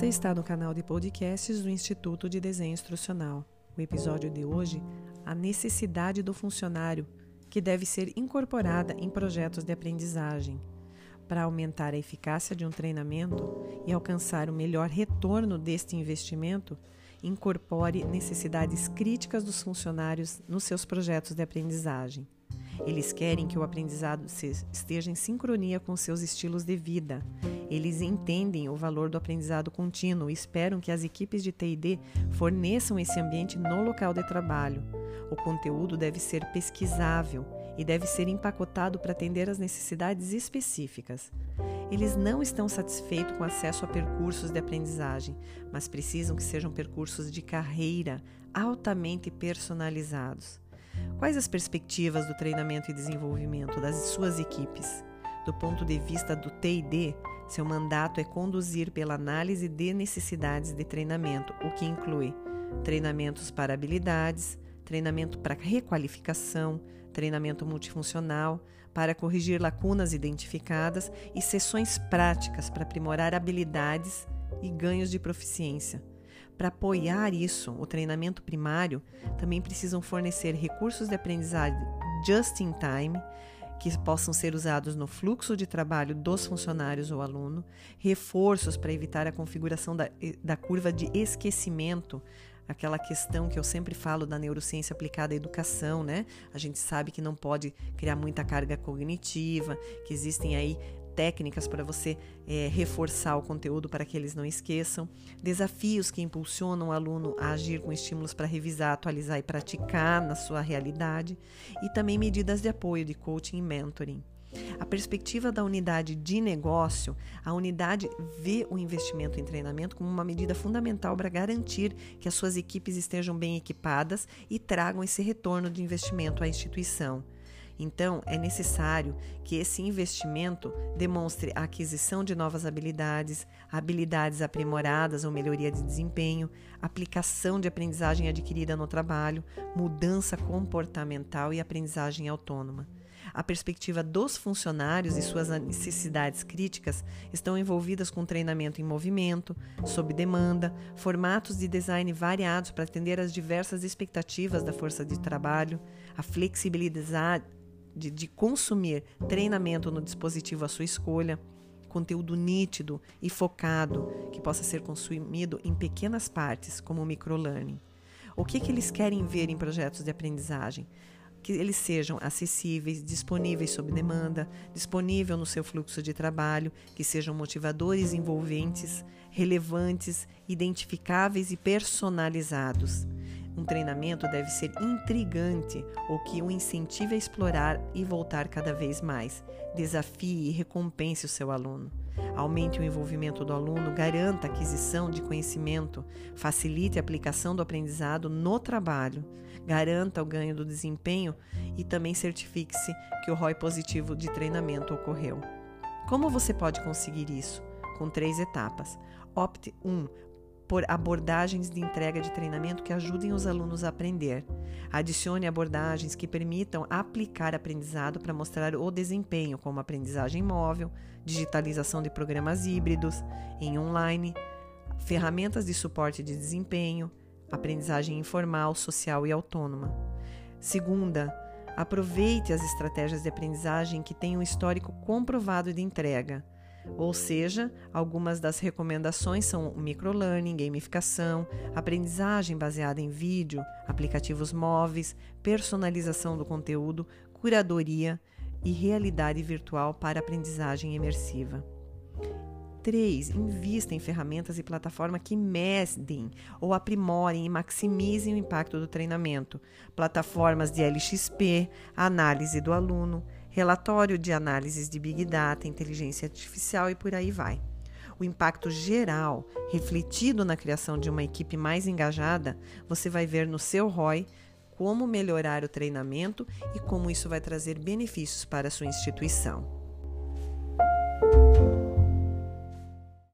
Você está no canal de podcasts do Instituto de Desenho Instrucional. O episódio de hoje, a necessidade do funcionário, que deve ser incorporada em projetos de aprendizagem. Para aumentar a eficácia de um treinamento e alcançar o melhor retorno deste investimento, incorpore necessidades críticas dos funcionários nos seus projetos de aprendizagem. Eles querem que o aprendizado esteja em sincronia com seus estilos de vida. Eles entendem o valor do aprendizado contínuo e esperam que as equipes de TD forneçam esse ambiente no local de trabalho. O conteúdo deve ser pesquisável e deve ser empacotado para atender às necessidades específicas. Eles não estão satisfeitos com acesso a percursos de aprendizagem, mas precisam que sejam percursos de carreira altamente personalizados. Quais as perspectivas do treinamento e desenvolvimento das suas equipes? Do ponto de vista do TD, seu mandato é conduzir pela análise de necessidades de treinamento, o que inclui treinamentos para habilidades, treinamento para requalificação, treinamento multifuncional, para corrigir lacunas identificadas e sessões práticas para aprimorar habilidades e ganhos de proficiência. Para apoiar isso, o treinamento primário também precisam fornecer recursos de aprendizagem just in time que possam ser usados no fluxo de trabalho dos funcionários ou aluno, reforços para evitar a configuração da, da curva de esquecimento, aquela questão que eu sempre falo da neurociência aplicada à educação, né? A gente sabe que não pode criar muita carga cognitiva, que existem aí técnicas para você é, reforçar o conteúdo para que eles não esqueçam, desafios que impulsionam o aluno a agir com estímulos para revisar, atualizar e praticar na sua realidade, e também medidas de apoio de coaching e mentoring. A perspectiva da unidade de negócio, a unidade vê o investimento em treinamento como uma medida fundamental para garantir que as suas equipes estejam bem equipadas e tragam esse retorno de investimento à instituição. Então, é necessário que esse investimento demonstre a aquisição de novas habilidades, habilidades aprimoradas ou melhoria de desempenho, aplicação de aprendizagem adquirida no trabalho, mudança comportamental e aprendizagem autônoma. A perspectiva dos funcionários e suas necessidades críticas estão envolvidas com treinamento em movimento, sob demanda, formatos de design variados para atender às diversas expectativas da força de trabalho, a flexibilidade de, de consumir treinamento no dispositivo à sua escolha, conteúdo nítido e focado que possa ser consumido em pequenas partes, como o microlearning. O que, que eles querem ver em projetos de aprendizagem? Que eles sejam acessíveis, disponíveis sob demanda, disponível no seu fluxo de trabalho, que sejam motivadores envolventes, relevantes, identificáveis e personalizados. Um treinamento deve ser intrigante, o que o incentive a explorar e voltar cada vez mais. Desafie e recompense o seu aluno. Aumente o envolvimento do aluno, garanta a aquisição de conhecimento, facilite a aplicação do aprendizado no trabalho, garanta o ganho do desempenho e também certifique-se que o ROI positivo de treinamento ocorreu. Como você pode conseguir isso? Com três etapas. Opte 1 um, por abordagens de entrega de treinamento que ajudem os alunos a aprender. Adicione abordagens que permitam aplicar aprendizado para mostrar o desempenho, como aprendizagem móvel, digitalização de programas híbridos, em online, ferramentas de suporte de desempenho, aprendizagem informal, social e autônoma. Segunda, aproveite as estratégias de aprendizagem que têm um histórico comprovado de entrega. Ou seja, algumas das recomendações são microlearning, gamificação, aprendizagem baseada em vídeo, aplicativos móveis, personalização do conteúdo, curadoria e realidade virtual para aprendizagem imersiva. 3. Invista em ferramentas e plataformas que medem ou aprimorem e maximizem o impacto do treinamento. Plataformas de LXP, análise do aluno, relatório de análises de Big Data, inteligência artificial e por aí vai. O impacto geral, refletido na criação de uma equipe mais engajada, você vai ver no seu ROI como melhorar o treinamento e como isso vai trazer benefícios para a sua instituição.